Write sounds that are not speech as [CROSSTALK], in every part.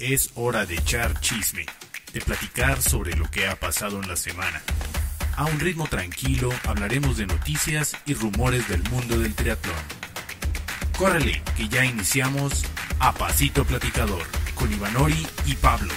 Es hora de echar chisme, de platicar sobre lo que ha pasado en la semana. A un ritmo tranquilo hablaremos de noticias y rumores del mundo del triatlón. Córrele, que ya iniciamos a Pasito Platicador con Ivanori y Pablo.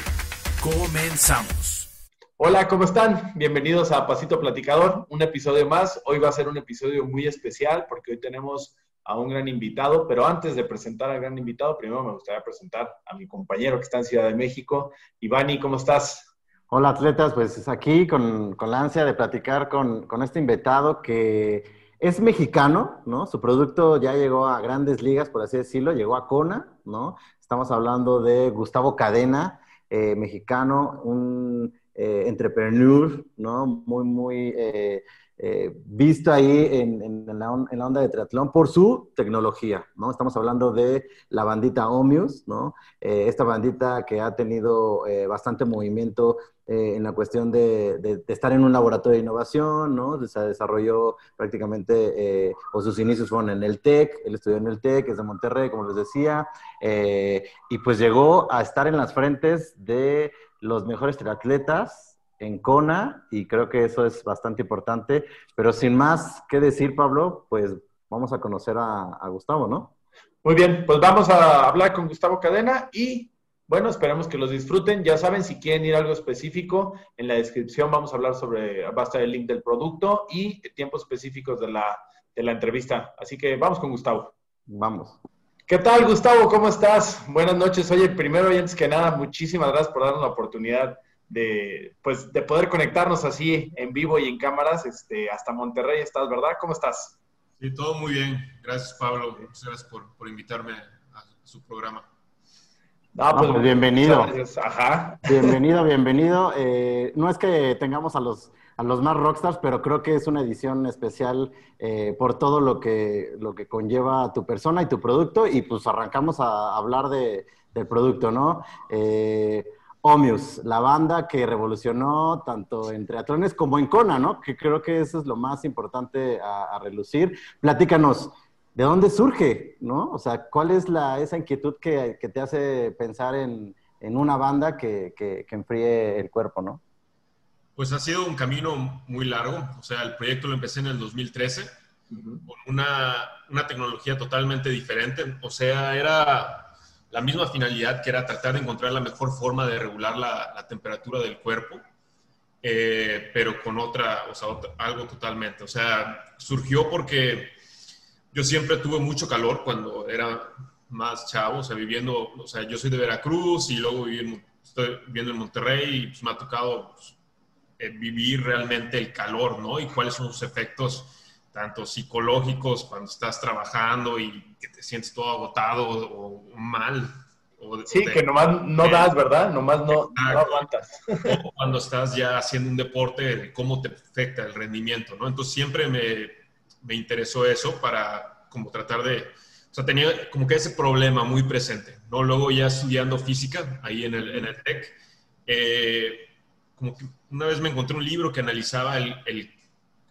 Comenzamos. Hola, ¿cómo están? Bienvenidos a Pasito Platicador, un episodio más. Hoy va a ser un episodio muy especial porque hoy tenemos a un gran invitado, pero antes de presentar al gran invitado, primero me gustaría presentar a mi compañero que está en Ciudad de México. Ivani, ¿cómo estás? Hola atletas, pues aquí con, con la ansia de platicar con, con, este invitado que es mexicano, ¿no? Su producto ya llegó a grandes ligas, por así decirlo, llegó a Kona, ¿no? Estamos hablando de Gustavo Cadena, eh, mexicano, un eh, entrepreneur, ¿no? Muy, muy... Eh, eh, visto ahí en, la, onda de triatlón por su tecnología, ¿no? Estamos hablando de la bandita Omius. Eh, esta bandita que ha tenido eh, bastante movimiento en la cuestión de, estar en un laboratorio de innovación, ¿no? Se desarrolló prácticamente, o sus inicios fueron en el TEC, él estudió en el TEC, es de Monterrey, como les decía, y pues llegó a estar en las frentes de los mejores triatletas en Kona y creo que eso es bastante importante. Pero sin más que decir, Pablo, pues vamos a conocer a, Gustavo, ¿no? Muy bien, pues vamos a hablar con Gustavo Cadena y bueno, esperemos que los disfruten. Ya saben, si quieren ir a algo específico, en la descripción vamos a hablar sobre, va a estar el link del producto y tiempos específicos de la, de la entrevista. Así que vamos con Gustavo. Vamos. ¿Qué tal, Gustavo? ¿Cómo estás? Buenas noches. Oye, primero y antes que nada, muchísimas gracias por darnos la oportunidad de, pues, de poder conectarnos así en vivo y en cámaras este, hasta Monterrey estás, ¿verdad? ¿Cómo estás? Sí, todo muy bien. Gracias, Pablo. Muchas gracias por, por invitarme a su programa. Ah, pues, bienvenido. Ajá. Bienvenido, bienvenido. Eh, no es que tengamos a los, a los más rockstars, pero creo que es una edición especial eh, por todo lo que, lo que conlleva tu persona y tu producto. Y pues arrancamos a hablar de, del producto, ¿no? Eh, Omius, la banda que revolucionó tanto en triatlones como en Kona, ¿no? Que creo que eso es lo más importante a, relucir. Platícanos, ¿de dónde surge, no? O sea, ¿cuál es la, esa inquietud que, te hace pensar en, una banda que, que, enfríe el cuerpo, no? Pues ha sido un camino muy largo. O sea, el proyecto lo empecé en el 2013 con una, una tecnología totalmente diferente. O sea, era la misma finalidad que era tratar de encontrar la mejor forma de regular la, temperatura del cuerpo, eh, pero con otra, o sea, algo totalmente. O sea, surgió porque yo siempre tuve mucho calor cuando era más chavo, o sea, viviendo, o sea, yo soy de Veracruz y luego estoy viviendo en Monterrey y pues, me ha tocado pues, eh, vivir realmente el calor, ¿no? Y cuáles son sus efectos tanto psicológicos cuando estás trabajando y que te sientes todo agotado o mal. sí, que nomás no das, ¿verdad? Nomás no, no, aguantas. O cuando estás ya haciendo un deporte, cómo te afecta el rendimiento, ¿no? Entonces siempre me, me interesó eso para como tratar de... O sea, tenía como que ese problema muy presente, ¿no? Luego ya estudiando física ahí en el, en el TEC, eh, como que una vez me encontré un libro que analizaba el, el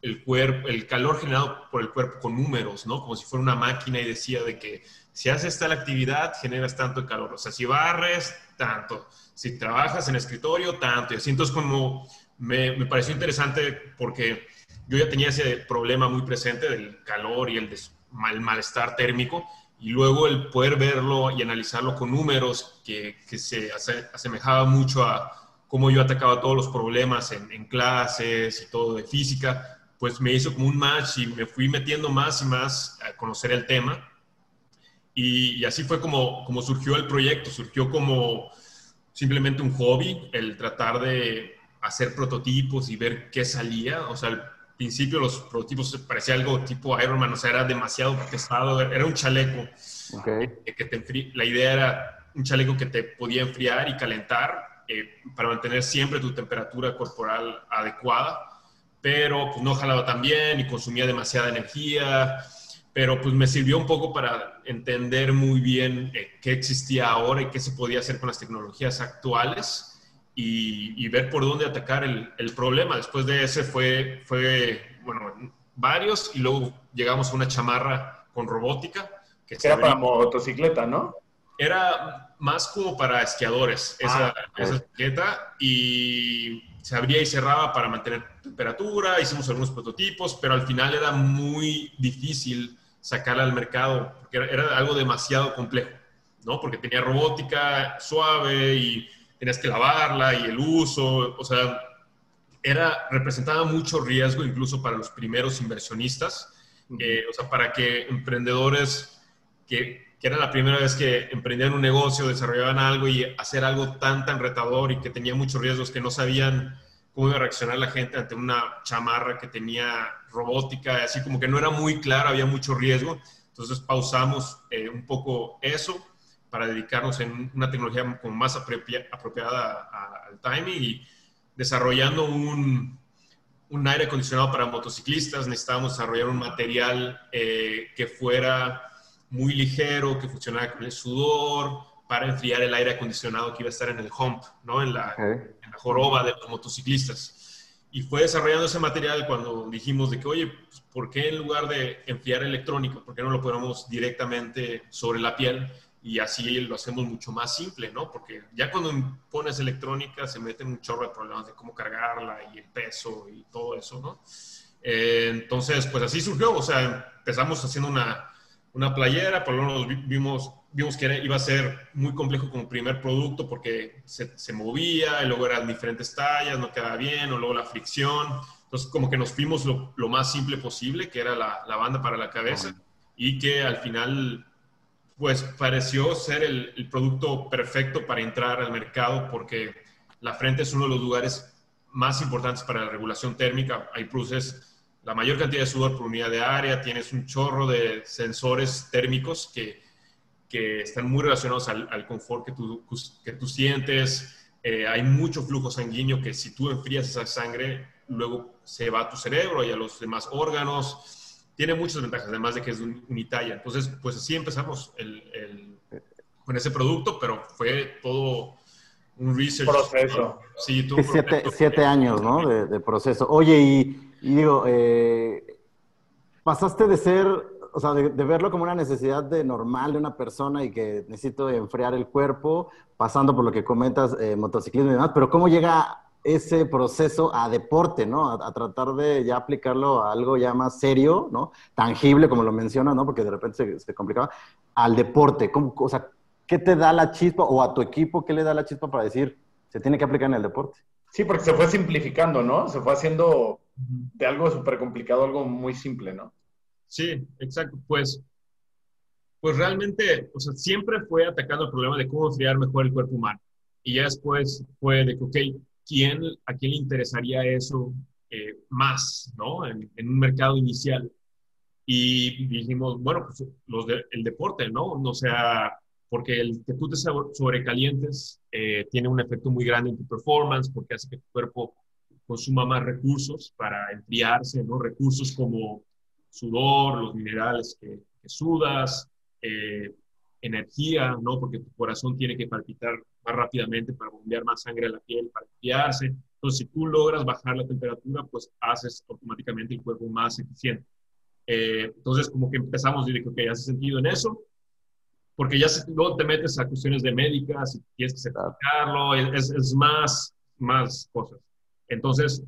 el cuerpo, el calor generado por el cuerpo con números, ¿no? Como si fuera una máquina y decía de que si haces tal actividad generas tanto calor, o sea, si barres, tanto, si trabajas en escritorio, tanto, y así. Entonces como me, me pareció interesante porque yo ya tenía ese problema muy presente del calor y el mal, malestar térmico, y luego el poder verlo y analizarlo con números que, que se asemejaba mucho a cómo yo atacaba todos los problemas en, en clases y todo de física, pues me hizo como un match y me fui metiendo más y más a conocer el tema. Y, así fue como, como surgió el proyecto, surgió como simplemente un hobby, el tratar de hacer prototipos y ver qué salía. O sea, al principio los prototipos parecía algo tipo Ironman, o sea, era demasiado pesado, era un chaleco. Okay. Que te la idea era un chaleco que te podía enfriar y calentar eh, para mantener siempre tu temperatura corporal adecuada pero pues no jalaba tan bien y consumía demasiada energía, pero pues me sirvió un poco para entender muy bien eh, qué existía ahora y qué se podía hacer con las tecnologías actuales y, ver por dónde atacar el, el, problema. Después de ese fue, fue, bueno, varios y luego llegamos a una chamarra con robótica. Que era para motocicleta, ¿no? era más como para esquiadores esa, Ah, esa etiqueta y se abría y cerraba para mantener temperatura, hicimos algunos prototipos, pero al final era muy difícil sacarla al mercado porque era, algo demasiado complejo, ¿no? Porque tenía robótica suave y tenías que lavarla y el uso, o sea, era, representaba mucho riesgo incluso para los primeros inversionistas, eh, o sea, para que emprendedores que, que era la primera vez que emprendían un negocio, desarrollaban algo y hacer algo tan, tan retador y que tenía muchos riesgos que no sabían cómo iba a reaccionar la gente ante una chamarra que tenía robótica, así como que no era muy claro, había mucho riesgo. Entonces pausamos eh, un poco eso para dedicarnos en una tecnología como más apropia- apropiada al timing y desarrollando un, un aire acondicionado para motociclistas, necesitábamos desarrollar un material eh, que fuera muy ligero, que funcionara con el sudor, para enfriar el aire acondicionado que iba a estar en el hump, ¿no? En la, Ok. en la joroba de los motociclistas. Y fue desarrollando ese material cuando dijimos de que, oye, pues, ¿por qué en lugar de enfriar electrónico, por qué no lo ponemos directamente sobre la piel? Y así lo hacemos mucho más simple, ¿no? Porque ya cuando pones electrónica se meten un chorro de problemas de cómo cargarla y el peso y todo eso, ¿no? Eh, entonces, pues así surgió, o sea, empezamos haciendo una, una playera, por lo menos vi- vimos, vimos que era- iba a ser muy complejo como primer producto porque se, se movía, y luego eran diferentes tallas, no quedaba bien, o luego la fricción. Entonces, como que nos fuimos lo, lo más simple posible, que era la, la banda para la cabeza, y que al final, pues pareció ser el, el producto perfecto para entrar al mercado porque la frente es uno de los lugares más importantes para la regulación térmica. Ahí produces la mayor cantidad de sudor por unidad de área, tienes un chorro de sensores térmicos que, que están muy relacionados al, al confort que tú, que tú sientes. Eh, hay mucho flujo sanguíneo que si tú enfrías esa sangre, luego se va a tu cerebro y a los demás órganos. Tiene muchas ventajas, además de que es un- unitalla. Entonces, pues así empezamos el- el- con ese producto, pero fue todo un research. Proceso. Sí, todo un siete, proceso. siete años, ¿no? De, de proceso. Oye, y, y digo, eh, pasaste de ser, o sea, de, de verlo como una necesidad de normal de una persona y que necesito enfriar el cuerpo, pasando por lo que comentas, eh, motociclismo y demás, pero ¿cómo llega ese proceso a deporte, ¿no? A, a tratar de ya aplicarlo a algo ya más serio, ¿no? Tangible, como lo mencionas, ¿no? Porque de repente se, se complicaba, al deporte. ¿Cómo, o sea, ¿qué te da la chispa o a tu equipo qué le da la chispa para decir, se tiene que aplicar en el deporte? Sí, porque se fue simplificando, ¿no? Se fue haciendo de algo súper complicado, algo muy simple, ¿no? Sí, exacto. Pues, pues realmente, o sea, siempre fue atacando el problema de cómo enfriar mejor el cuerpo humano. Y ya después fue de que, ok, ¿quién, ¿a quién le interesaría eso eh, más, ¿no? En, en, un mercado inicial. Y dijimos, bueno, pues los de, el deporte, ¿no? O sea, porque el que tú te sobrecalientes eh, tiene un efecto muy grande en tu performance, porque hace que tu cuerpo consuma más recursos para enfriarse, ¿no? Recursos como sudor, los minerales que, que sudas, eh, energía, ¿no? Porque tu corazón tiene que palpitar más rápidamente para bombear más sangre a la piel, para enfriarse. Entonces, si tú logras bajar la temperatura, pues haces automáticamente el cuerpo más eficiente. Eh, entonces, como que empezamos y dije, ok, hace sentido en eso, porque ya luego te metes a cuestiones de médicas y tienes que certificarlo, es, es más, más cosas. Entonces,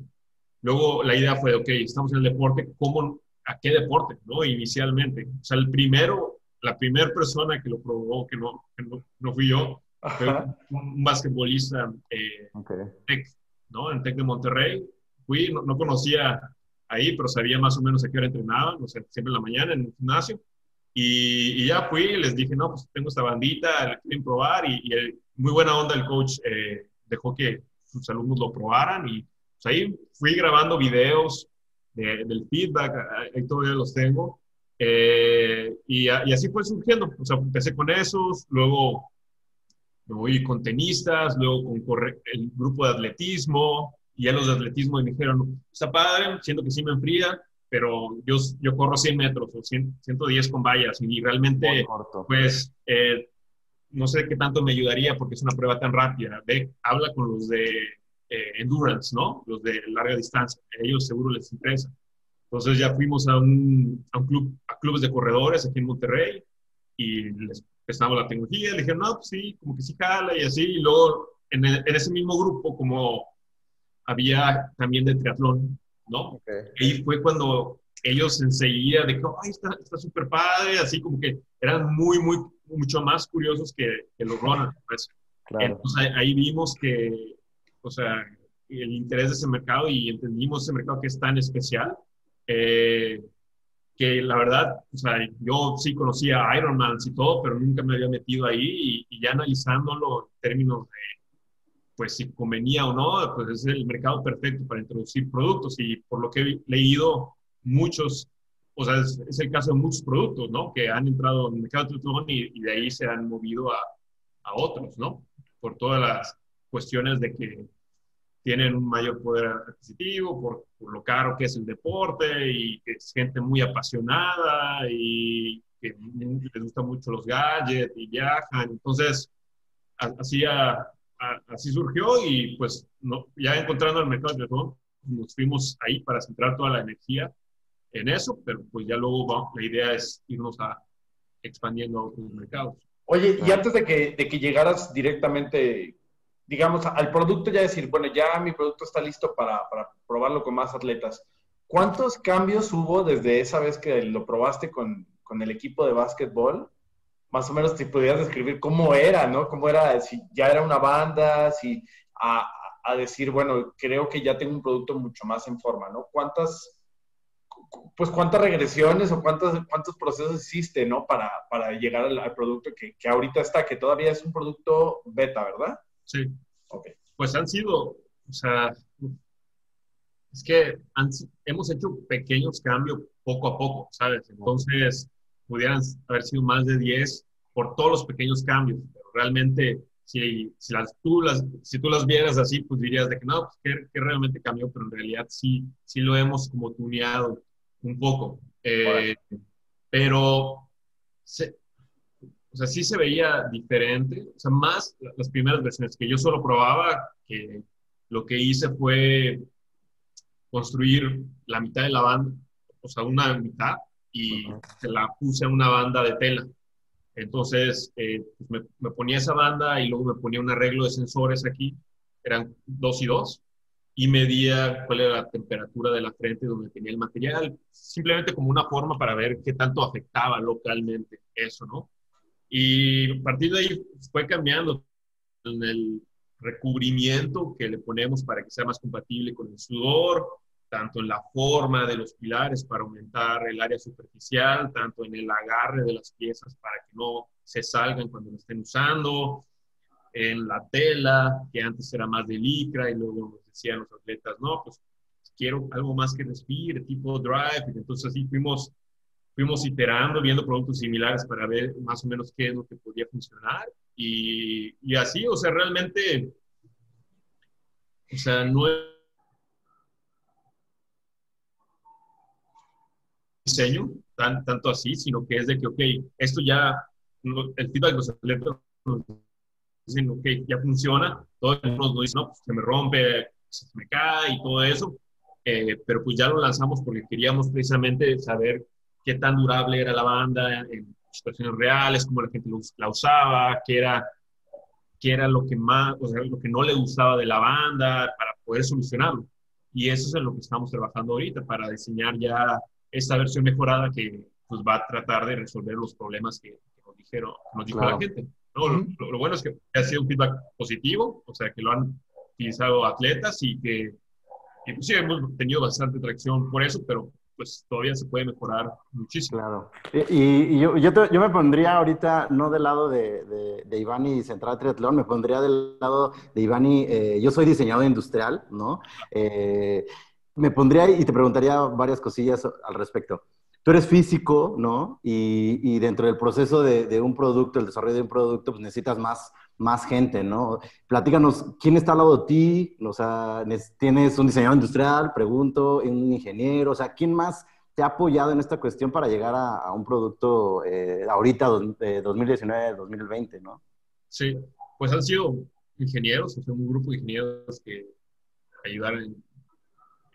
luego la idea fue, ok, estamos en el deporte, ¿cómo, ¿a qué deporte? ¿no? Inicialmente. O sea, el primero, la primera persona que lo probó, que no, que no, no fui yo, fue un, un basquetbolista eh, okay. tech, ¿no? En Tec de Monterrey. Fui, no, no, conocía ahí, pero sabía más o menos a qué hora entrenaban, o sea, siempre en la mañana en el gimnasio. Y, y, ya fui les dije, no, pues tengo esta bandita, la quieren probar. Y, y el, muy buena onda el coach eh, dejó que sus alumnos lo probaran. Y ahí fui grabando videos de, del feedback, ahí todavía los tengo. Eh, y, y, así fue surgiendo. O sea, empecé con esos, luego me voy con tenistas, luego con corre el grupo de atletismo. Y ya los de atletismo me dijeron, está padre, siento que sí me enfría, pero yo, yo corro 100 metros o 100, 110 con vallas y realmente, pues, eh, no sé qué tanto me ayudaría porque es una prueba tan rápida. Ve, habla con los de eh, endurance, ¿no? Los de larga distancia. A ellos seguro les interesa. Entonces ya fuimos a un, a un club, a clubes de corredores aquí en Monterrey y les presentamos la tecnología, le dijeron, no, pues sí, como que sí jala y así, y luego en, en ese mismo grupo, como había también de triatlón, ¿no? Y fue cuando ellos enseguida de que, ay, está súper padre, así como que eran muy, muy, mucho más curiosos que, que los Ronan, pues. Entonces ahí, vimos que, o sea, el interés de ese mercado y entendimos ese mercado que es tan especial, eh, que la verdad, o sea, yo sí conocía Ironman y todo, pero nunca me había metido ahí y, y ya analizándolo en términos de pues si convenía o no, pues es el mercado perfecto para introducir productos y por lo que he leído, muchos, o sea, es, el caso de muchos productos, ¿no? Que han entrado en el mercado de y, y de ahí se han movido a, a, otros, ¿no? Por todas las cuestiones de que tienen un mayor poder adquisitivo, por, por lo caro que es el deporte y que es gente muy apasionada y que les gustan mucho los gadgets y viajan. Entonces, así a, así surgió y pues no, ya encontrando el mercado de teléfono, nos fuimos ahí para centrar toda la energía en eso, pero pues ya luego la idea es irnos a expandiendo a otros mercados. Oye, y antes de que, de que llegaras directamente, digamos, al producto, ya decir, bueno, ya mi producto está listo para, para probarlo con más atletas. ¿Cuántos cambios hubo desde esa vez que lo probaste con, con el equipo de básquetbol más o menos si pudieras describir cómo era, ¿no? Cómo era, si ya era una banda, si a, a, decir, bueno, creo que ya tengo un producto mucho más en forma, ¿no? ¿Cuántas, pues cuántas regresiones o cuántos, cuántos procesos hiciste, ¿no? Para, para llegar al, producto que, que, ahorita está, que todavía es un producto beta, ¿verdad? Sí. Okay. Pues han sido, o sea, es que hemos hecho pequeños cambios poco a poco, ¿sabes? Entonces, pudieran haber sido más de 10 por todos los pequeños cambios, pero realmente si, si, las, tú las, si tú las vieras así, pues dirías de que no, pues que, realmente cambió, pero en realidad sí, sí lo hemos como tuneado un poco. Eh, pero, se, o sea, sí se veía diferente, o sea, más las primeras versiones que yo solo probaba, que lo que hice fue construir la mitad de la banda, o sea, una mitad, y se la puse en una banda de tela. Entonces, eh, pues me, ponía esa banda y luego me ponía un arreglo de sensores aquí, eran dos y dos, y medía cuál era la temperatura de la frente donde tenía el material, simplemente como una forma para ver qué tanto afectaba localmente eso, ¿no? Y a partir de ahí fue cambiando en el recubrimiento que le ponemos para que sea más compatible con el sudor, tanto en la forma de los pilares para aumentar el área superficial, tanto en el agarre de las piezas para que no se salgan cuando lo estén usando, en la tela, que antes era más de licra y luego nos decían los atletas, no, pues quiero algo más que respire, tipo drive, entonces así fuimos, fuimos iterando, viendo productos similares para ver más o menos qué es lo que podía funcionar. Y, y así, o sea, realmente, o sea, no es diseño, tan, tanto así, sino que es de que, ok, esto ya, el feedback de los atletas nos dicen, ok, ya funciona, todos nos dicen, no, pues, se me rompe, se me cae y todo eso, eh, pero pues ya lo lanzamos porque queríamos precisamente saber qué tan durable era la banda en situaciones reales, cómo la gente la usaba, qué era, qué era lo que más, o sea, lo que no le gustaba de la banda para poder solucionarlo. Y eso es en lo que estamos trabajando ahorita, para diseñar ya esta versión mejorada que pues, va a tratar de resolver los problemas que, nos dijeron, nos dijo la gente. lo, bueno es que ha sido un feedback positivo, o sea, que lo han utilizado atletas y que pues, sí, hemos tenido bastante tracción por eso, pero pues todavía se puede mejorar muchísimo. Claro. Y, yo, yo, me pondría ahorita no del lado de, de, de Ivani Central Triatlón, me pondría del lado de Ivani, eh, yo soy diseñador industrial, ¿no? Eh, me pondría y te preguntaría varias cosillas al respecto. Tú eres físico, ¿no? Y, y dentro del proceso de, de, un producto, el desarrollo de un producto, pues necesitas más, más gente, ¿no? Platícanos, ¿quién está al lado de ti? O sea, ¿tienes un diseñador industrial? Pregunto, un ingeniero, o sea, ¿quién más te ha apoyado en esta cuestión para llegar a, un producto eh, ahorita, 2019, 2020, ¿no? Sí, pues han sido ingenieros, o un grupo de ingenieros que ayudaron en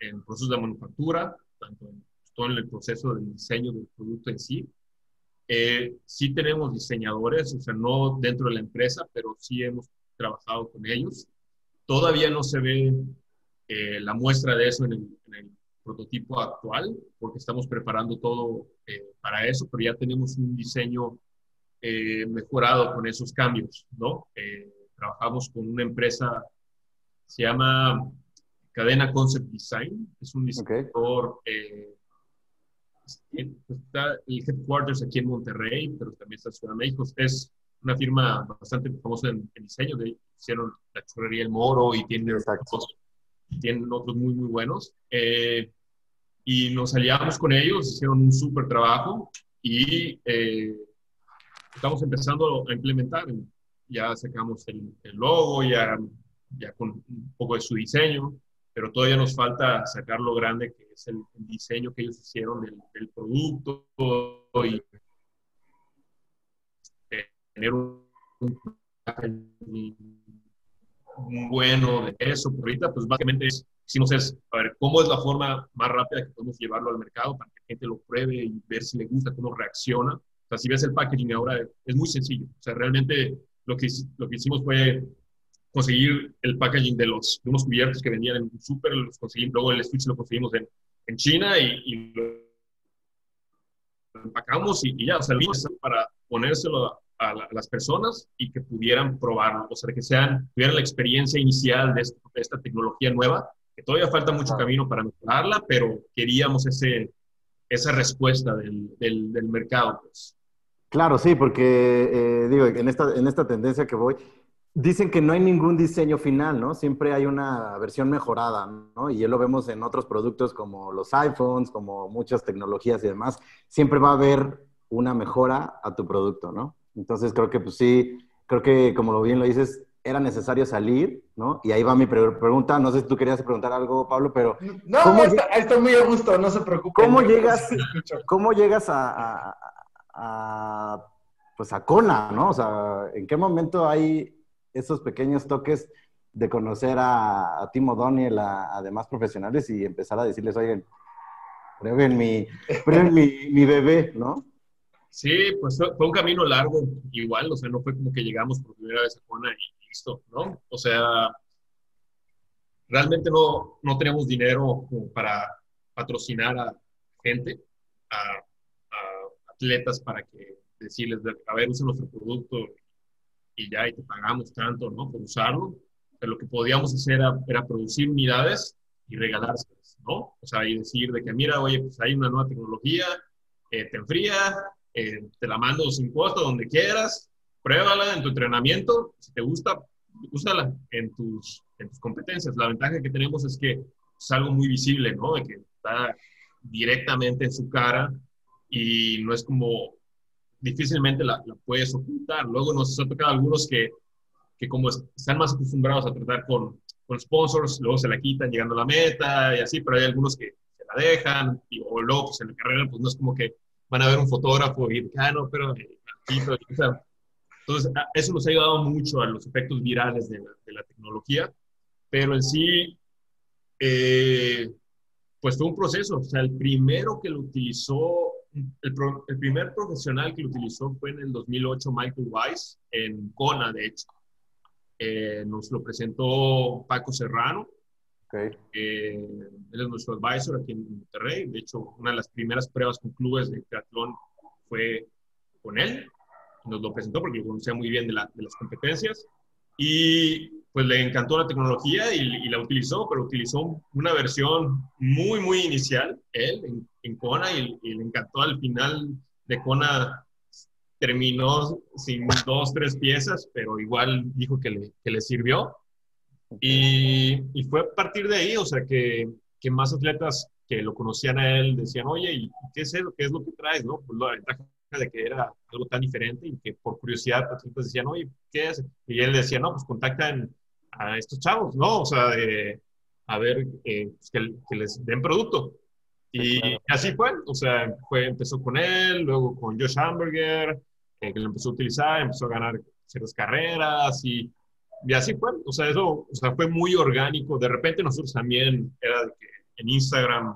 en procesos de manufactura, tanto en todo el proceso del diseño del producto en sí. Eh, sí tenemos diseñadores, o sea, no dentro de la empresa, pero sí hemos trabajado con ellos. Todavía no se ve eh, la muestra de eso en el, prototipo actual, porque estamos preparando todo eh, para eso, pero ya tenemos un diseño mejorado con esos cambios, ¿no? trabajamos con una empresa, se llama Cadena Concept Design, es un diseñador está el headquarters aquí en Monterrey, pero también está en Ciudad de México. Es una firma bastante famosa en, diseño. De, hicieron la churrería El Moro y tienen, otros, tienen otros muy, muy buenos. Eh, y nos aliamos con ellos, hicieron un súper trabajo y eh, estamos empezando a implementar. Ya sacamos el, el logo, ya, ya con un poco de su diseño pero todavía nos falta sacar lo grande que es el, diseño que ellos hicieron del, producto y tener un, bueno de eso. Por ahorita, pues básicamente es, hicimos es, a ver, ¿cómo es la forma más rápida que podemos llevarlo al mercado para que la gente lo pruebe y ver si le gusta, cómo reacciona? O sea, si ves el packaging ahora, es muy sencillo. O sea, realmente lo que, lo que hicimos fue conseguir el packaging de, los, de unos cubiertos que vendían en un súper, los conseguimos, luego el switch lo conseguimos en, en China y, lo empacamos y, ya, o sea, para ponérselo a, las personas y que pudieran probarlo, o sea, que sean, tuvieran la experiencia inicial de, esta tecnología nueva, que todavía falta mucho camino para mejorarla, pero queríamos ese, esa respuesta del, del, del mercado, pues. Claro, sí, porque eh, digo, en esta, en esta tendencia que voy, Dicen que no hay ningún diseño final, ¿no? Siempre hay una versión mejorada, ¿no? Y ya lo vemos en otros productos como los iPhones, como muchas tecnologías y demás. Siempre va a haber una mejora a tu producto, ¿no? Entonces creo que pues sí, creo que como bien lo dices, era necesario salir, ¿no? Y ahí va mi pregunta. No sé si tú querías preguntar algo, Pablo, pero... No, ¿cómo está, muy a gusto, no se preocupe. ¿Cómo llegas, ¿cómo llegas a, a, pues a Kona, ¿no? O sea, ¿en qué momento hay esos pequeños toques de conocer a, a Tim O'Donnell, a, demás profesionales y empezar a decirles, oigan, prueben mi, [LAUGHS] mi, bebé, ¿no? Sí, pues fue un camino largo, igual, o sea, no fue como que llegamos por primera vez a Juana y listo, ¿no? O sea, realmente no, no teníamos dinero para patrocinar a gente, a, a atletas para que decirles, a ver, usen nuestro producto y ya y te pagamos tanto, ¿no? Por usarlo. Pero lo que podíamos hacer era, producir unidades y regalárselas, ¿no? O sea, y decir de que, mira, oye, pues hay una nueva tecnología, eh, te enfría, eh, te la mando sin costo donde quieras, pruébala en tu entrenamiento, si te gusta, úsala en tus, en tus competencias. La ventaja que tenemos es que es algo muy visible, ¿no? De que está directamente en su cara y no es como difícilmente la, puedes ocultar. Luego nos ha tocado algunos que, que como están más acostumbrados a tratar con, con, sponsors, luego se la quitan llegando a la meta y así, pero hay algunos que se la dejan y o luego pues en la carrera pues no es como que van a ver un fotógrafo y ah, no, pero, eh, entonces eso nos ha ayudado mucho a los efectos virales de la, de la tecnología, pero en sí eh, pues fue un proceso, o sea, el primero que lo utilizó el, primer profesional que lo utilizó fue en el 2008 Michael Weiss, en Kona, de hecho. Eh, nos lo presentó Paco Serrano. Okay. Eh, él es nuestro advisor aquí en Monterrey. De hecho, una de las primeras pruebas con clubes de triatlón fue con él. Nos lo presentó porque lo conocía muy bien de, de las competencias. Y pues le encantó la tecnología y, la utilizó, pero utilizó una versión muy, muy inicial, él, en, Kona, y, le encantó al final de Kona. Terminó sin dos, tres piezas, pero igual dijo que le, que le sirvió. Y, y, fue a partir de ahí, o sea, que, que, más atletas que lo conocían a él decían, oye, ¿y qué es, eso? ¿Qué es lo que traes? ¿no? Pues la ventaja de que era algo tan diferente y que por curiosidad pues, decían, oye, ¿qué es? Y él decía, no, pues contactan a estos chavos, ¿no? O sea, a ver eh, pues, que, les den producto. Y así fue, o sea, fue, empezó con él, luego con Josh Hamburger, eh, que lo empezó a utilizar, empezó a ganar ciertas carreras y, y así fue, o sea, eso o sea, fue muy orgánico. De repente nosotros también era que en Instagram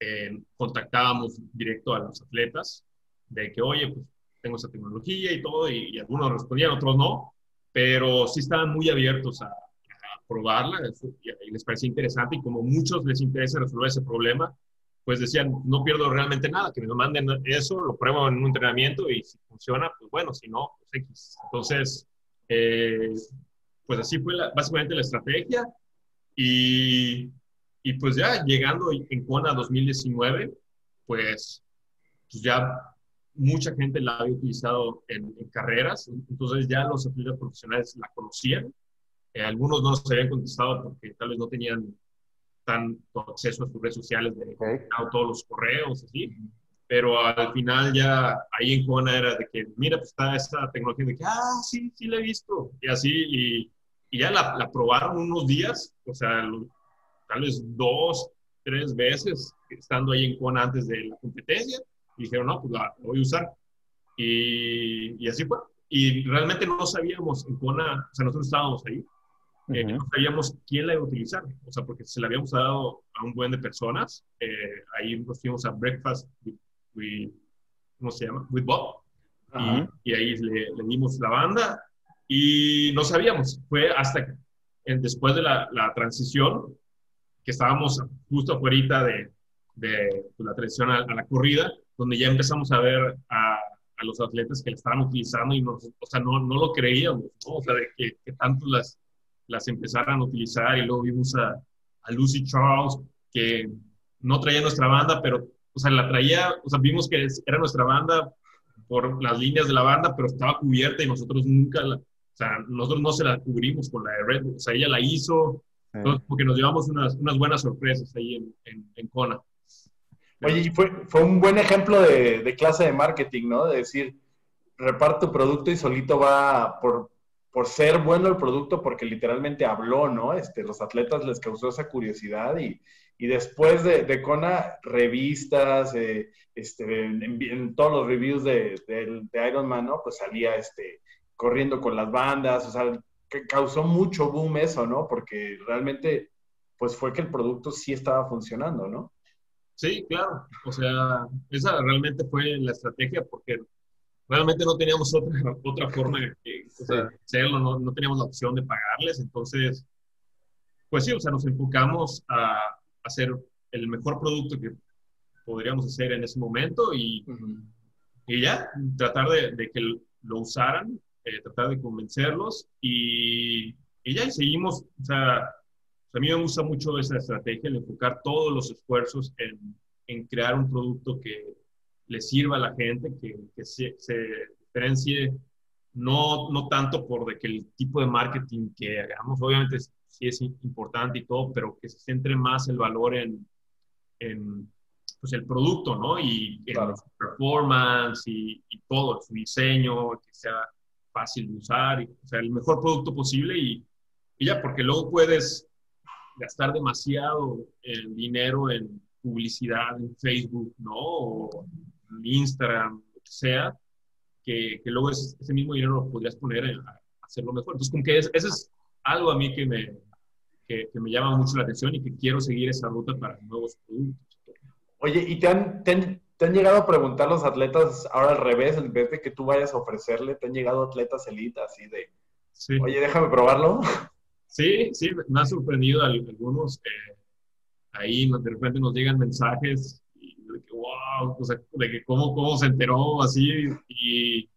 eh, contactábamos directo a los atletas de que, oye, pues tengo esa tecnología y todo, y, algunos respondían, otros no, pero sí estaban muy abiertos a, probarla. Y, les parecía interesante y como muchos les interesa resolver ese problema, pues decían, no pierdo realmente nada, que me manden eso, lo pruebo en un entrenamiento y si funciona, pues bueno, si no, pues X. Entonces, eh, pues así fue básicamente la estrategia y, y, pues ya llegando en Kona 2019, pues, pues ya mucha gente la había utilizado en, carreras, entonces ya los atletas profesionales la conocían. Eh, algunos no se habían contestado porque tal vez no tenían tanto acceso a sus redes sociales de todos los correos, así. Pero al final ya ahí en Kona era de que, mira, pues está esta tecnología de que, ah, sí, sí la he visto. Y así, y, y ya la, la, probaron unos días, o sea, tal vez dos, tres veces estando ahí en Kona antes de la competencia y dijeron, no, pues la, voy a usar. Y, y, así fue. Y realmente no sabíamos en Kona, o sea, nosotros estábamos ahí, eh, no sabíamos quién la iba a utilizar, o sea, porque se la habíamos dado a un buen de personas. Eh, ahí nos fuimos a Breakfast with, ¿cómo se llama? With Bob. Y, y, ahí le, le, dimos la banda y no sabíamos. Fue hasta después de la, la, transición que estábamos justo afuera de, de pues, la transición a, la corrida, donde ya empezamos a ver a, a los atletas que la estaban utilizando y nos, o sea, no, no lo creíamos, ¿no? o sea, de que, que, tanto las, las empezaran a utilizar y luego vimos a, a, Lucy Charles que no traía nuestra banda, pero, o sea, la traía, o sea, vimos que era nuestra banda por las líneas de la banda, pero estaba cubierta y nosotros nunca, la, o sea, nosotros no se la cubrimos con la de Red Bull, o sea, ella la hizo, entonces, porque nos llevamos unas, unas buenas sorpresas ahí en, en, en Kona. Oye, y fue, fue un buen ejemplo de, de, clase de marketing, ¿no? De decir, reparto producto y solito va por, por ser bueno el producto, porque literalmente habló, ¿no? Este, los atletas les causó esa curiosidad y, y después de, de Kona, revistas, eh, este, en, en, todos los reviews de, de, de, Iron Man, ¿no? Pues salía este, corriendo con las bandas, o sea, que causó mucho boom eso, ¿no? Porque realmente, pues fue que el producto sí estaba funcionando, ¿no? Sí, claro. O sea, esa realmente fue la estrategia porque realmente no teníamos otra, otra forma de o sea, hacerlo, no, no, teníamos la opción de pagarles. Entonces, pues sí, o sea, nos enfocamos a hacer el mejor producto que podríamos hacer en ese momento y, uh -huh. y ya, tratar de, de, que lo usaran, eh, tratar de convencerlos y, y ya, y seguimos, o sea, a mí me gusta mucho esa estrategia, el enfocar todos los esfuerzos en, en crear un producto que le sirva a la gente, que, que se, se, diferencie no, no tanto por de que el tipo de marketing que hagamos, obviamente sí es importante y todo, pero que se centre más el valor en, en pues el producto, ¿no? Y en su performance y, y, todo, su diseño, que sea fácil de usar, y, o sea, el mejor producto posible y, y ya, porque luego puedes gastar demasiado el dinero en publicidad en Facebook, ¿no? O en Instagram, lo que sea, que, que luego ese, ese, mismo dinero lo podrías poner a, a hacerlo mejor. Entonces, como que es, eso es algo a mí que me, que, que, me llama mucho la atención y que quiero seguir esa ruta para nuevos productos. Oye, ¿y te han, te han, te han llegado a preguntar los atletas ahora al revés, en vez de que tú vayas a ofrecerle, te han llegado atletas elite así de, sí. oye, déjame probarlo? Sí, sí, me ha sorprendido algunos. Eh, ahí de repente nos llegan mensajes wow, o sea, de que cómo, cómo se enteró así y,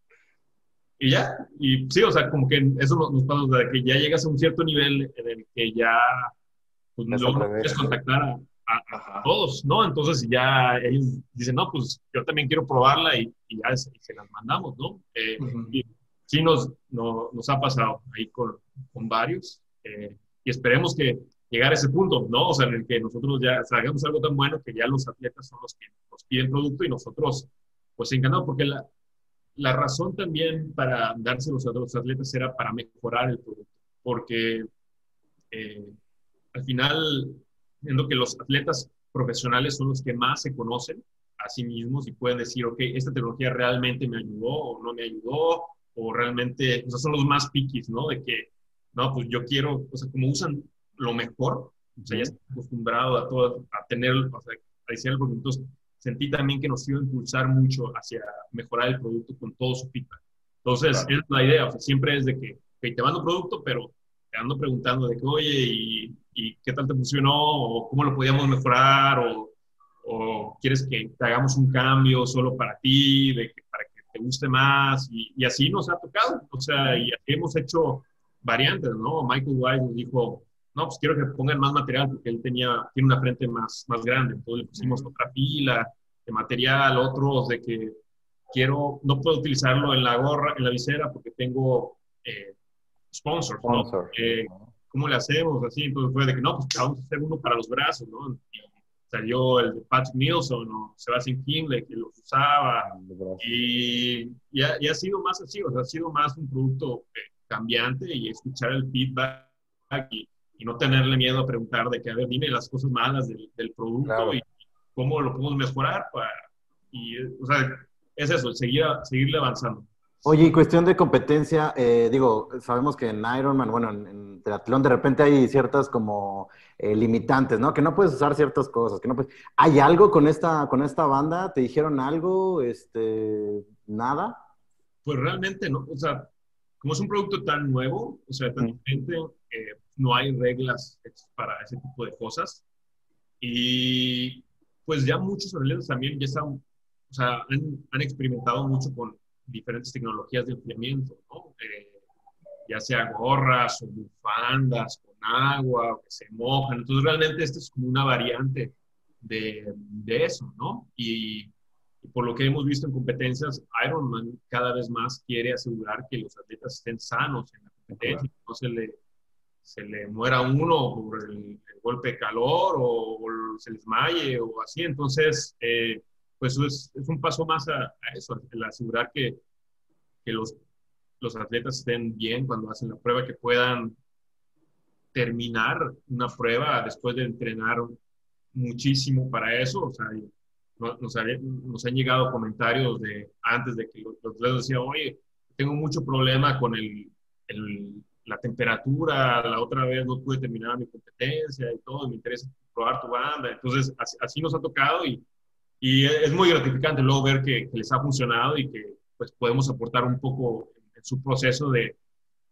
y ya. Y sí, o sea, como que eso nos, nos pasa, de que ya llegas a un cierto nivel en el que ya pues, no puedes contactar a, a, a, todos, ¿no? Entonces ya ellos dicen, no, pues yo también quiero probarla y, y ya se, se, las mandamos, ¿no? Eh, uh -huh. y sí nos, no, nos ha pasado ahí con, con varios. Eh, y esperemos que llegar a ese punto, ¿no? O sea, en el que nosotros ya hagamos algo tan bueno que ya los atletas son los que nos piden producto y nosotros, pues encantados, porque la, la razón también para dárselos a los atletas era para mejorar el producto, porque eh, al final, viendo que los atletas profesionales son los que más se conocen a sí mismos y pueden decir, ok, esta tecnología realmente me ayudó o no me ayudó, o realmente, o sea, son los más piquis, ¿no? De que no, pues yo quiero, o sea, como usan lo mejor, o sea, ya están acostumbrados a todo, a tener, o sea, a decir algo, entonces sentí también que nos iba a impulsar mucho hacia mejorar el producto con todo su feedback. Entonces, es la idea, o sea, siempre es de que, te mando producto, pero te ando preguntando de que, oye, ¿y, ¿y, qué tal te funcionó? ¿O cómo lo podíamos mejorar? ¿O, o quieres que te hagamos un cambio solo para ti, de que, para que te guste más? Y, y, así nos ha tocado, o sea, y hemos hecho variantes, ¿no? Michael Wise nos dijo, no, pues quiero que pongan más material porque él tenía, tiene una frente más, más grande, entonces le pusimos otra pila de material, otros de que quiero, no puedo utilizarlo en la gorra, en la visera porque tengo eh, sponsors, Sponsor. ¿no? Eh, ¿Cómo le hacemos? Así, entonces fue de que no, pues vamos a hacer uno para los brazos, ¿no? Y salió el de Patrick Nielsen o Sebastian Kingley que los usaba ah, y, y, ha, y, ha, sido más así, o sea, ha sido más un producto eh, cambiante y escuchar el feedback y, y, no tenerle miedo a preguntar de que, a ver, dime las cosas malas del, del producto claro. y cómo lo podemos mejorar para, y, o sea, es eso, seguir, seguirle avanzando. Oye, y cuestión de competencia, eh, digo, sabemos que en Ironman, bueno, en, en, triatlón de repente hay ciertas como eh, limitantes, ¿no? Que no puedes usar ciertas cosas, que no puedes... ¿Hay algo con esta, con esta banda? ¿Te dijeron algo? Este, ¿Nada? Pues realmente no, o sea, como es un producto tan nuevo, o sea, tan diferente, eh, no hay reglas para ese tipo de cosas. Y pues ya muchos atletas también ya están, o sea, han, han, experimentado mucho con diferentes tecnologías de enfriamiento, ¿no? Eh, ya sea gorras o bufandas con agua o que se mojan. Entonces realmente esto es como una variante de, de eso, ¿no? Y, y por lo que hemos visto en competencias, Ironman cada vez más quiere asegurar que los atletas estén sanos en la competencia, que no se le, se le muera uno por el, golpe de calor o, o, se desmaye o así. Entonces, eh, pues es, un paso más a, eso, el asegurar que, que los, los atletas estén bien cuando hacen la prueba, que puedan terminar una prueba después de entrenar muchísimo para eso. O sea, nos, han llegado comentarios de antes de que los, atletas decían, oye, tengo mucho problema con el, la temperatura, la otra vez no pude terminar mi competencia y todo, me interesa probar tu banda. Entonces, así, así nos ha tocado y, y, es muy gratificante luego ver que, que, les ha funcionado y que pues podemos aportar un poco en su proceso de,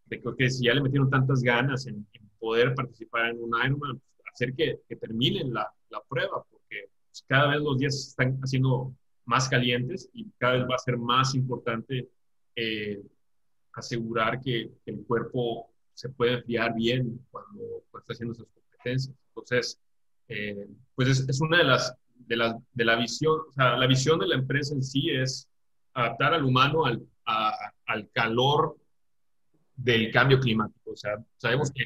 de que si ya le metieron tantas ganas en, en poder participar en un Ironman, hacer que, que terminen la, la prueba, pues, cada vez los días se están haciendo más calientes y cada vez va a ser más importante eh, asegurar que, el cuerpo se puede enfriar bien cuando, cuando está haciendo esas competencias. Entonces, eh, pues es, es, una de las, de la, de la visión, o sea, la visión de la empresa en sí es adaptar al humano al, a, al calor del cambio climático. O sea, sabemos que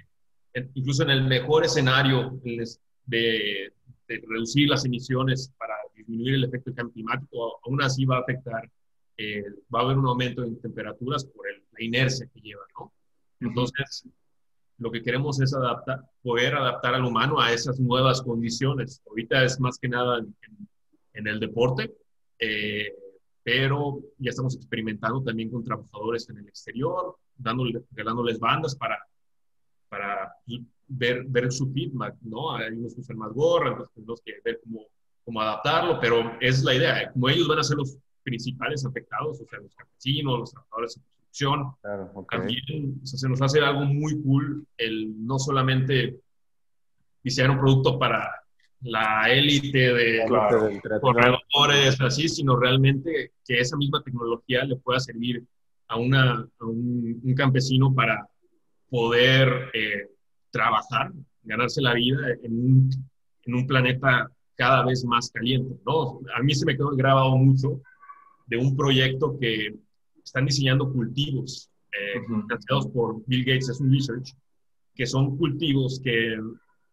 incluso en el mejor escenario de, de reducir las emisiones para disminuir el efecto del cambio climático, aún así va a afectar, eh, va a haber un aumento en temperaturas por el, la inercia que lleva, ¿no? Entonces, lo que queremos es adaptar, poder adaptar al humano a esas nuevas condiciones. Ahorita es más que nada en, en el deporte, eh, pero ya estamos experimentando también con trabajadores en el exterior, dándole, regalándoles bandas para, para ver, ver su feedback, ¿no? Hay unos que usan más gorra, entonces tenemos que ver cómo, cómo adaptarlo, pero es la idea, ¿eh? como ellos van a ser los principales afectados, o sea, los campesinos, los trabajadores construcción, claro, okay. también o sea, se nos hace algo muy cool el no solamente diseñar un producto para la élite de claro, corredores, así, sino realmente que esa misma tecnología le pueda servir a, una, a un, un campesino para poder eh, trabajar, ganarse la vida en un, en un, planeta cada vez más caliente. ¿no? A mí se me quedó grabado mucho de un proyecto que están diseñando cultivos eh, uh -huh. por Bill Gates, es un research, que son cultivos que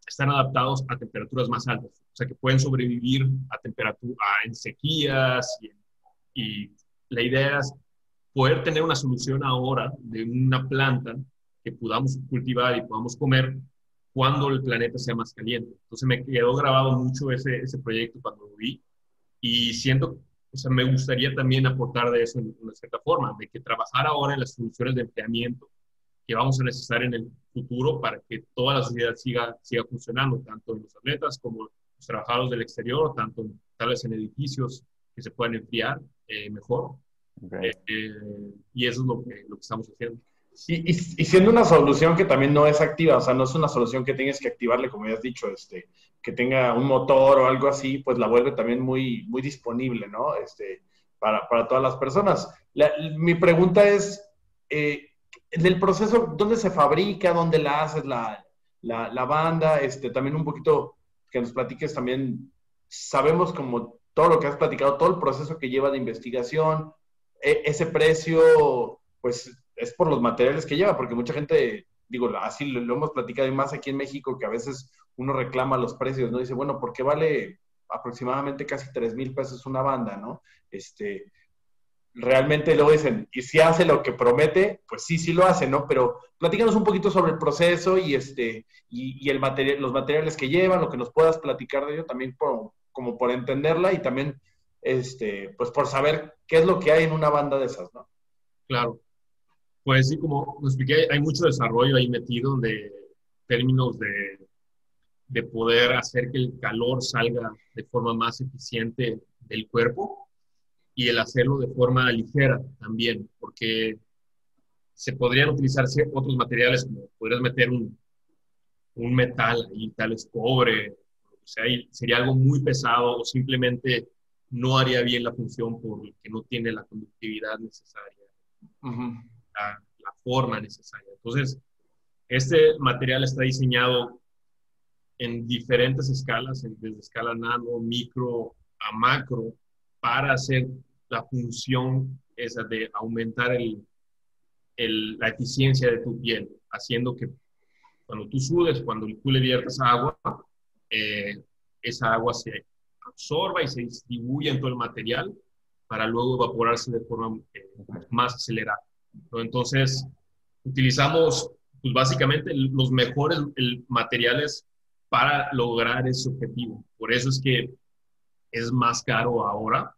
están adaptados a temperaturas más altas, o sea, que pueden sobrevivir a temperatura, a, en sequías y, y la idea es poder tener una solución ahora de una planta que podamos cultivar y podamos comer cuando el planeta sea más caliente. Entonces me quedó grabado mucho ese, ese proyecto cuando lo vi y siento, o sea, me gustaría también aportar de eso en una cierta forma, de que trabajar ahora en las soluciones de enfriamiento que vamos a necesitar en el futuro para que toda la sociedad siga, siga funcionando, tanto en los atletas como pues, trabajarlos del exterior, tanto tal vez en edificios que se puedan enfriar eh, mejor. Eh, y eso es lo que, lo que estamos haciendo. Y, y, siendo una solución que también no es activa, o sea, no es una solución que tengas que activarle, como ya has dicho, este, que tenga un motor o algo así, pues la vuelve también muy, muy disponible, ¿no? Este, para, para todas las personas. mi pregunta es, eh, del proceso, ¿dónde se fabrica? ¿Dónde la haces la, la, la, banda? Este, también un poquito que nos platiques también, sabemos como todo lo que has platicado, todo el proceso que lleva de investigación, e, ese precio, pues es por los materiales que lleva, porque mucha gente, digo, así lo, hemos platicado y más aquí en México, que a veces uno reclama los precios, ¿no? Dice, bueno, ¿por qué vale aproximadamente casi 3 mil pesos una banda, ¿no? Este, realmente luego dicen, y si hace lo que promete, pues sí, sí lo hace, ¿no? Pero platícanos un poquito sobre el proceso y este, y, el los materiales que llevan, lo que nos puedas platicar de ello también como por entenderla y también, este, pues por saber qué es lo que hay en una banda de esas, ¿no? Claro. Pues sí, como lo expliqué, hay mucho desarrollo ahí metido de términos de, de poder hacer que el calor salga de forma más eficiente del cuerpo y el hacerlo de forma ligera también, porque se podrían utilizar otros materiales, como podrías meter un, un metal y tal es cobre, o sea, sería algo muy pesado o simplemente no haría bien la función porque no tiene la conductividad necesaria la, forma necesaria. Entonces, este material está diseñado en diferentes escalas, desde escala nano, micro a macro, para hacer la función esa de aumentar el, el, la eficiencia de tu piel, haciendo que cuando tú sudes, cuando tú le viertas agua, eh, esa agua se absorba y se distribuya en todo el material para luego evaporarse de forma eh, más acelerada. Entonces, utilizamos pues, básicamente los mejores materiales para lograr ese objetivo. Por eso es que es más caro ahora,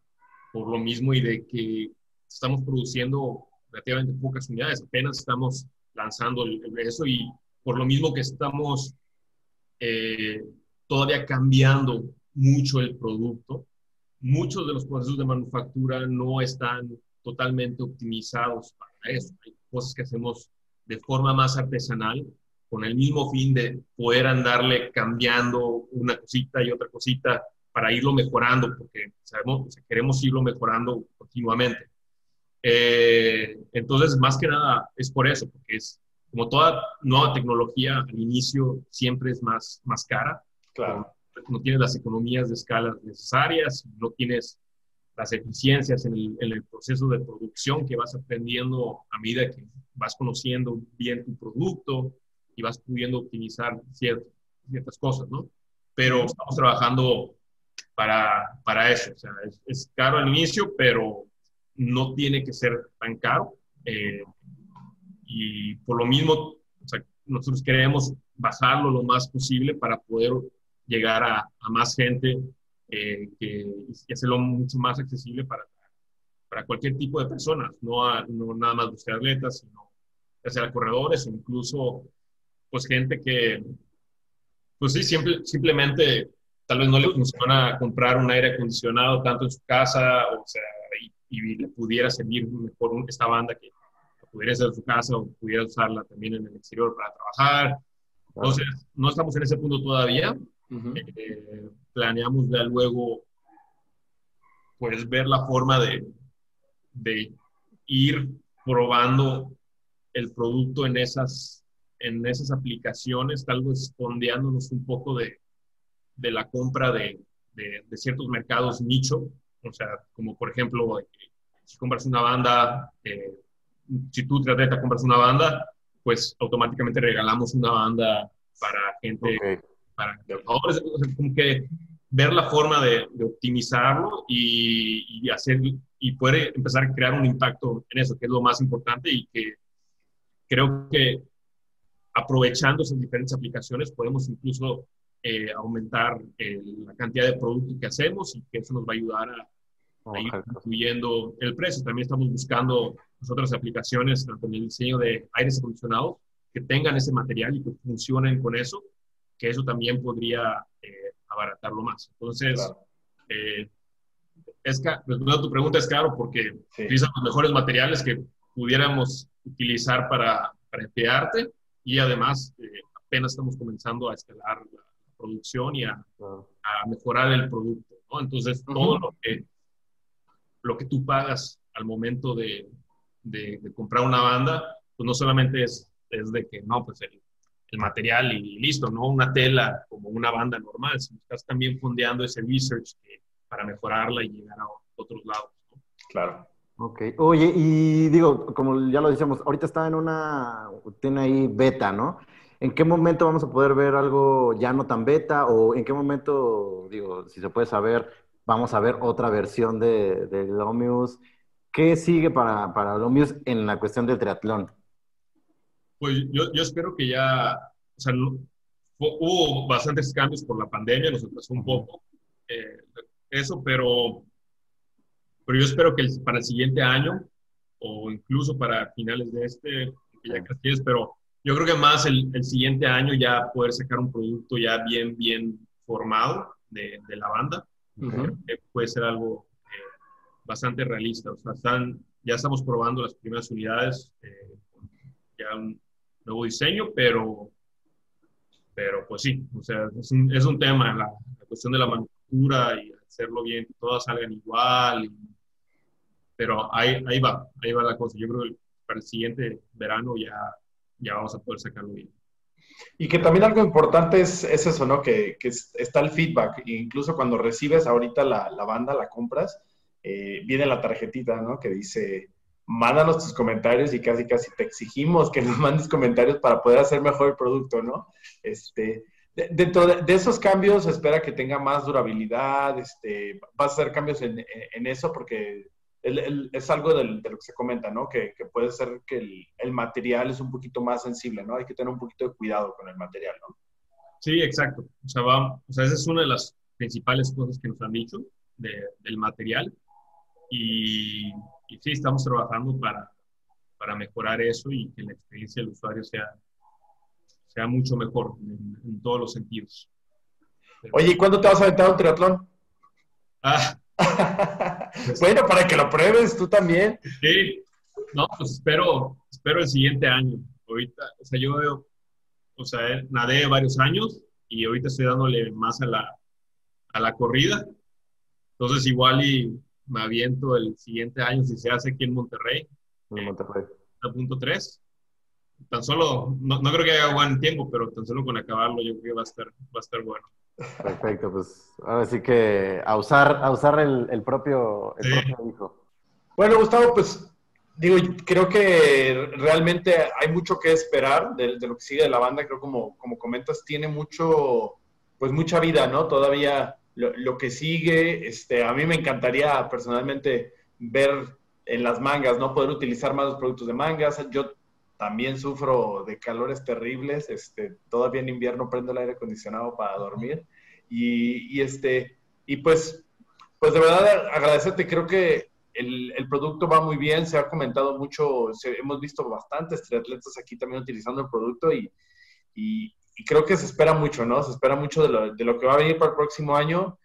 por lo mismo y de que estamos produciendo relativamente pocas unidades, apenas estamos lanzando el, eso y por lo mismo que estamos eh, todavía cambiando mucho el producto, muchos de los procesos de manufactura no están totalmente optimizados para eso. Hay cosas que hacemos de forma más artesanal, con el mismo fin de poder andarle cambiando una cosita y otra cosita para irlo mejorando, porque sabemos que queremos irlo mejorando continuamente. Eh, entonces, más que nada es por eso, porque es como toda nueva tecnología al inicio siempre es más, más cara. Claro. No tienes las economías de escala necesarias, no tienes las eficiencias en el, proceso de producción que vas aprendiendo a medida que vas conociendo bien tu producto y vas pudiendo optimizar ciertas cosas, ¿no? Pero estamos trabajando para, para eso. O sea, es, caro al inicio, pero no tiene que ser tan caro. Eh, y por lo mismo, o sea, nosotros queremos bajarlo lo más posible para poder llegar a, a más gente eh, que, y hacerlo mucho más accesible para, para cualquier tipo de personas, no, no nada más los atletas, sino ya sea corredores o incluso pues gente que, pues sí, siempre, simplemente tal vez no le funciona comprar un aire acondicionado tanto en su casa, o sea, y, le pudiera servir mejor esta banda que pudiera ser en su casa o pudiera usarla también en el exterior para trabajar. Entonces, no estamos en ese punto todavía, eh, planeamos ya luego, pues, ver la forma de, de ir probando el producto en esas, en esas aplicaciones, tal vez escondiéndonos un poco de, de la compra de, de, ciertos mercados nicho, o sea, como por ejemplo, si compras una banda, eh, si tú, atleta, compras una banda, pues automáticamente regalamos una banda para gente para como que ver la forma de, optimizarlo y, hacer y poder empezar a crear un impacto en eso, que es lo más importante y que creo que aprovechando esas diferentes aplicaciones podemos incluso eh, aumentar la cantidad de productos que hacemos y que eso nos va a ayudar a, ir incluyendo el precio. También estamos buscando otras aplicaciones, tanto en el diseño de aires acondicionados, que tengan ese material y que funcionen con eso que eso también podría eh, abaratarlo más. Entonces, eh, es, respondiendo a tu pregunta, es claro porque utilizan los mejores materiales que pudiéramos utilizar para, para enfriarte y además eh, apenas estamos comenzando a escalar la, producción y a, a, mejorar el producto. ¿no? Entonces, todo lo que, lo que tú pagas al momento de, de, comprar una banda, pues no solamente es, es de que, no, pues el, el, material y listo, no una tela como una banda normal, sino estás también fondeando ese research para mejorarla y llegar a otros lados. ¿no? Claro. Ok. Oye, y digo, como ya lo decíamos, ahorita está en una, tiene ahí beta, ¿no? ¿En qué momento vamos a poder ver algo ya no tan beta? ¿O en qué momento, digo, si se puede saber, vamos a ver otra versión de, de Lomius? ¿Qué sigue para, para Lomius en la cuestión del triatlón? Pues yo, yo espero que ya, o sea, hubo bastantes cambios por la pandemia, nos atrasó un poco eh, eso, pero pero yo espero que para el siguiente año o incluso para finales de este, que ya casi pero yo creo que más el, el, siguiente año ya poder sacar un producto ya bien, bien formado de, de la banda, que puede ser algo eh, bastante realista. O sea, están, ya estamos probando las primeras unidades, eh, ya un nuevo diseño, pero, pero pues sí, o sea, es un, es un tema, la, la, cuestión de la manufactura y hacerlo bien, que todas salgan igual. Y, pero ahí, ahí va, ahí va la cosa. Yo creo que para el siguiente verano ya, ya vamos a poder sacarlo bien. Y que también algo importante es, es eso, ¿no? Que, que, está el feedback. incluso cuando recibes ahorita la, la banda, la compras, eh, viene la tarjetita, ¿no? Que dice, mándanos tus comentarios y casi casi te exigimos que nos mandes comentarios para poder hacer mejor el producto, ¿no? Este, dentro de, esos cambios, espera que tenga más durabilidad, este, vas a hacer cambios en, en eso porque es algo de lo que se comenta, ¿no? Que, puede ser que el, material es un poquito más sensible, ¿no? Hay que tener un poquito de cuidado con el material, ¿no? Sí, exacto. O sea, va, o sea esa es una de las principales cosas que nos han dicho del material. Y, y, sí, estamos trabajando para, para mejorar eso y que la experiencia del usuario sea, sea mucho mejor en, todos los sentidos. Oye, ¿y cuándo te vas a aventar un triatlón? Ah, [LAUGHS] bueno, para que lo pruebes tú también. Sí, no, pues espero, espero el siguiente año. Ahorita, o sea, yo, o sea, nadé varios años y ahorita estoy dándole más a la, a la corrida. Entonces, igual y me aviento el siguiente año si se hace aquí en Monterrey. En Monterrey. A punto 3. Tan solo, no, no, creo que haya buen tiempo, pero tan solo con acabarlo yo creo que va a estar, va a estar bueno. Perfecto, pues ahora sí que a usar, a usar el, el propio, el propio hijo. Bueno, Gustavo, pues digo, creo que realmente hay mucho que esperar de, de, lo que sigue de la banda. Creo como, como comentas, tiene mucho, pues mucha vida, ¿no? Todavía lo, que sigue, este, a mí me encantaría personalmente ver en las mangas, ¿no? Poder utilizar más los productos de mangas. Yo también sufro de calores terribles, este, todavía en invierno prendo el aire acondicionado para dormir y, y este, y pues, pues de verdad agradecerte, creo que el, el, producto va muy bien, se ha comentado mucho, hemos visto bastantes triatletas aquí también utilizando el producto y, y, creo que se espera mucho, ¿no? Se espera mucho de lo, de lo que va a venir para el próximo año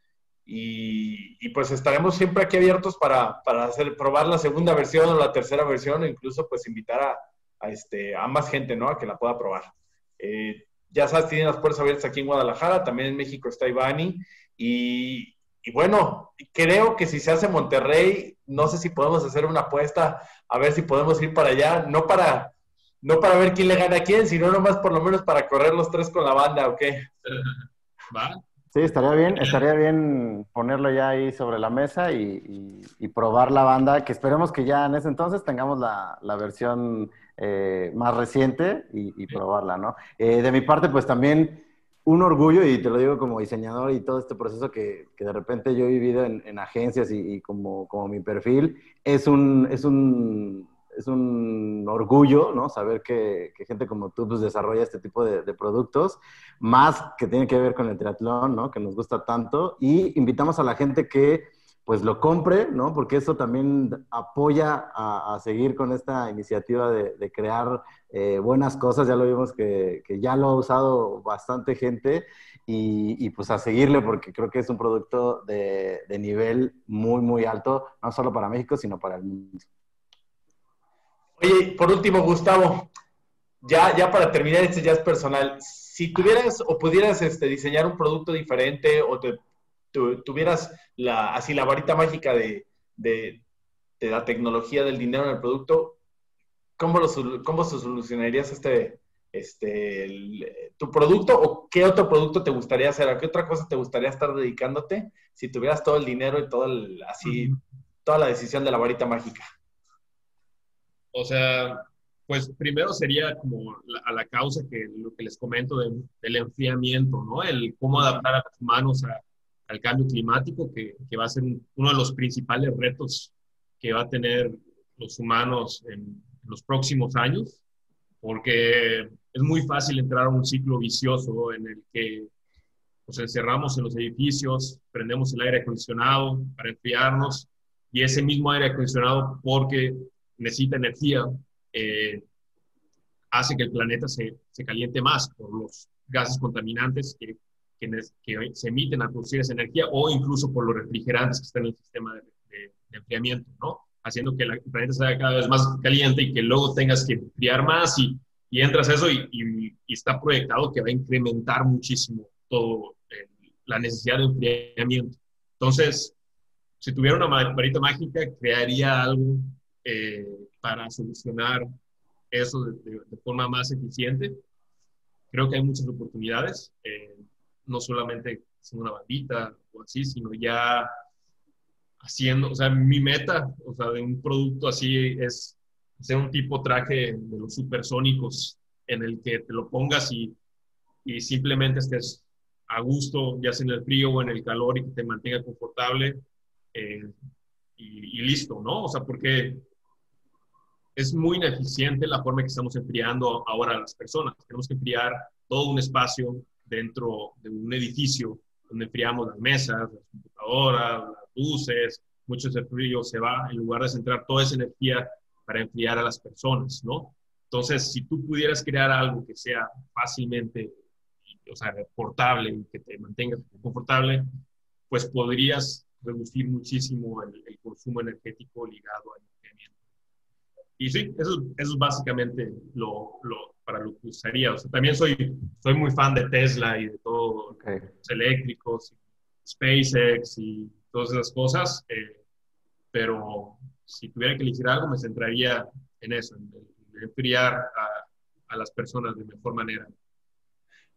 y, y, pues estaremos siempre aquí abiertos para, para hacer, probar la segunda versión o la tercera versión e incluso pues invitar a, a, este, a más gente, ¿no? A que la pueda probar. Eh, ya sabes, tienen las puertas abiertas aquí en Guadalajara, también en México está Ivani. Y, y, bueno, creo que si se hace Monterrey, no sé si podemos hacer una apuesta, a ver si podemos ir para allá, no para, no para ver quién le gana a quién, sino nomás por lo menos para correr los tres con la banda, ¿ok? [LAUGHS] Va. Sí, estaría bien, estaría bien ponerlo ya ahí sobre la mesa y, y, y probar la banda, que esperemos que ya en ese entonces tengamos la, la versión eh, más reciente y, y probarla, ¿no? Eh, de mi parte, pues también un orgullo, y te lo digo como diseñador y todo este proceso que, que de repente yo he vivido en, en agencias y, y, como, como mi perfil, es un, es un, es un orgullo, ¿no? Saber que, que gente como tú pues, desarrolla este tipo de, productos, más que tiene que ver con el triatlón, ¿no? Que nos gusta tanto. Y invitamos a la gente que pues lo compre, ¿no? Porque eso también apoya a, seguir con esta iniciativa de, crear eh, buenas cosas. Ya lo vimos que, ya lo ha usado bastante gente y, pues a seguirle porque creo que es un producto de, de nivel muy, muy alto, no solo para México, sino para el mundo. Oye, por último, Gustavo, ya, ya para terminar, este ya es personal. Si tuvieras o pudieras este, diseñar un producto diferente o te tuvieras la, así la varita mágica de, la tecnología del dinero en el producto, ¿cómo, lo, cómo solucionarías este, este, tu producto o qué otro producto te gustaría hacer? ¿A qué otra cosa te gustaría estar dedicándote si tuvieras todo el dinero y todo así, toda la decisión de la varita mágica? O sea, pues primero sería como a la causa que lo que les comento del enfriamiento, ¿no? El cómo adaptar a los humanos a, al cambio climático, que, que, va a ser uno de los principales retos que va a tener los humanos en, los próximos años, porque es muy fácil entrar a un ciclo vicioso en el que nos encerramos en los edificios, prendemos el aire acondicionado para enfriarnos y ese mismo aire acondicionado, porque necesita energía, eh, hace que el planeta se, se, caliente más por los gases contaminantes que que, se emiten a producir esa energía o incluso por los refrigerantes que están en el sistema de, enfriamiento, ¿no? Haciendo que el planeta sea cada vez más caliente y que luego tengas que enfriar más y, y entras a eso y, y, está proyectado que va a incrementar muchísimo todo la necesidad de enfriamiento. Entonces, si tuviera una varita mágica, crearía algo eh, para solucionar eso de, forma más eficiente. Creo que hay muchas oportunidades. Eh, no solamente haciendo una bandita o así, sino ya haciendo, o sea, mi meta, o sea, de un producto así es hacer un tipo traje de los supersónicos en el que te lo pongas y, y simplemente estés a gusto, ya sea en el frío o en el calor y que te mantenga confortable eh, y, y, listo, ¿no? O sea, porque es muy ineficiente la forma en que estamos enfriando ahora a las personas. Tenemos que enfriar todo un espacio dentro de un edificio donde enfriamos las mesas, las computadoras, las luces, mucho ese frío se va en lugar de centrar toda esa energía para enfriar a las personas, ¿no? Entonces, si tú pudieras crear algo que sea fácilmente, o sea, portable y que te mantenga confortable, pues podrías reducir muchísimo el, consumo energético ligado enfriamiento. Y sí, eso, eso es básicamente lo, lo, para lo que usaría. O sea, también soy, soy muy fan de Tesla y de todos los eléctricos, SpaceX y todas esas cosas, eh, pero si tuviera que elegir algo, me centraría en eso, en, enfriar a, a, las personas de mejor manera.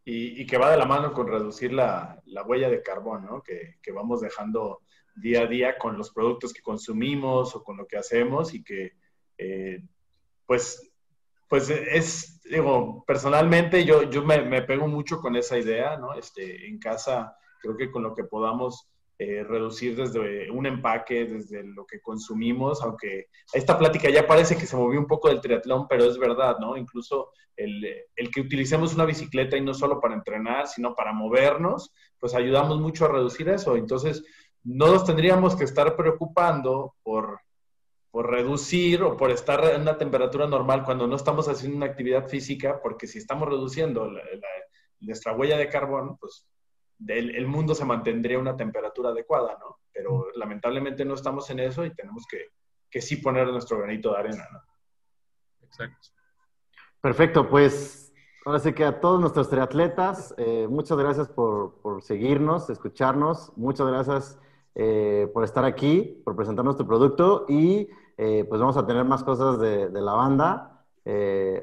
Y, y, que va de la mano con reducir la, la huella de carbón, ¿no? Que, que, vamos dejando día a día con los productos que consumimos o con lo que hacemos y que, eh, pues, pues es, digo, personalmente yo, yo me, me, pego mucho con esa idea, ¿no? Este, en casa creo que con lo que podamos eh, reducir desde un empaque, desde lo que consumimos, aunque esta plática ya parece que se movió un poco del triatlón, pero es verdad, ¿no? Incluso el, el que utilicemos una bicicleta y no solo para entrenar, sino para movernos, pues ayudamos mucho a reducir eso. Entonces, no nos tendríamos que estar preocupando por por reducir o por estar en una temperatura normal cuando no estamos haciendo una actividad física, porque si estamos reduciendo nuestra huella de carbón, pues el, mundo se mantendría a una temperatura adecuada, ¿no? Pero lamentablemente no estamos en eso y tenemos que, que sí poner nuestro granito de arena, ¿no? Exacto. Perfecto, pues ahora sí que a todos nuestros triatletas, eh, muchas gracias por, por, seguirnos, escucharnos, muchas gracias eh, por estar aquí, por presentar nuestro producto y eh, pues vamos a tener más cosas de, la banda eh,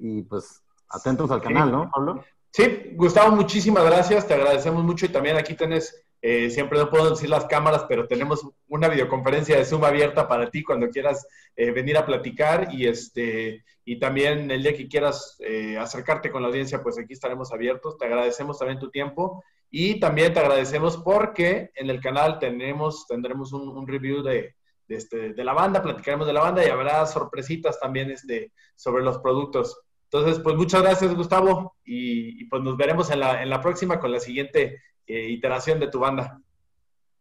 y pues atentos al canal, ¿no, Pablo? Sí, Gustavo, muchísimas gracias, te agradecemos mucho y también aquí tienes, eh, siempre no puedo decir las cámaras, pero tenemos una videoconferencia de Zoom abierta para ti cuando quieras venir a platicar y, este, y también el día que quieras acercarte con la audiencia, pues aquí estaremos abiertos. Te agradecemos también tu tiempo y también te agradecemos porque en el canal tenemos, tendremos un review de, de, este, de la banda, platicaremos de la banda y habrá sorpresitas también este, sobre los productos. Entonces, pues muchas gracias, Gustavo, y, pues nos veremos en la, en la, próxima con la siguiente eh, iteración de tu banda.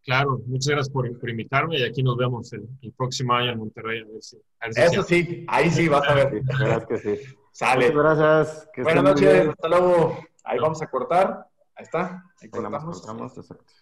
Claro, muchas gracias por, por invitarme y aquí nos vemos el, próximo año en Monterrey. Eso sí, ahí sí vas a ver. Que sí. Sale. Muchas gracias. Que Buenas noches, hasta luego. Ahí vamos a cortar. Ahí está. Ahí cortamos. cortamos, exacto.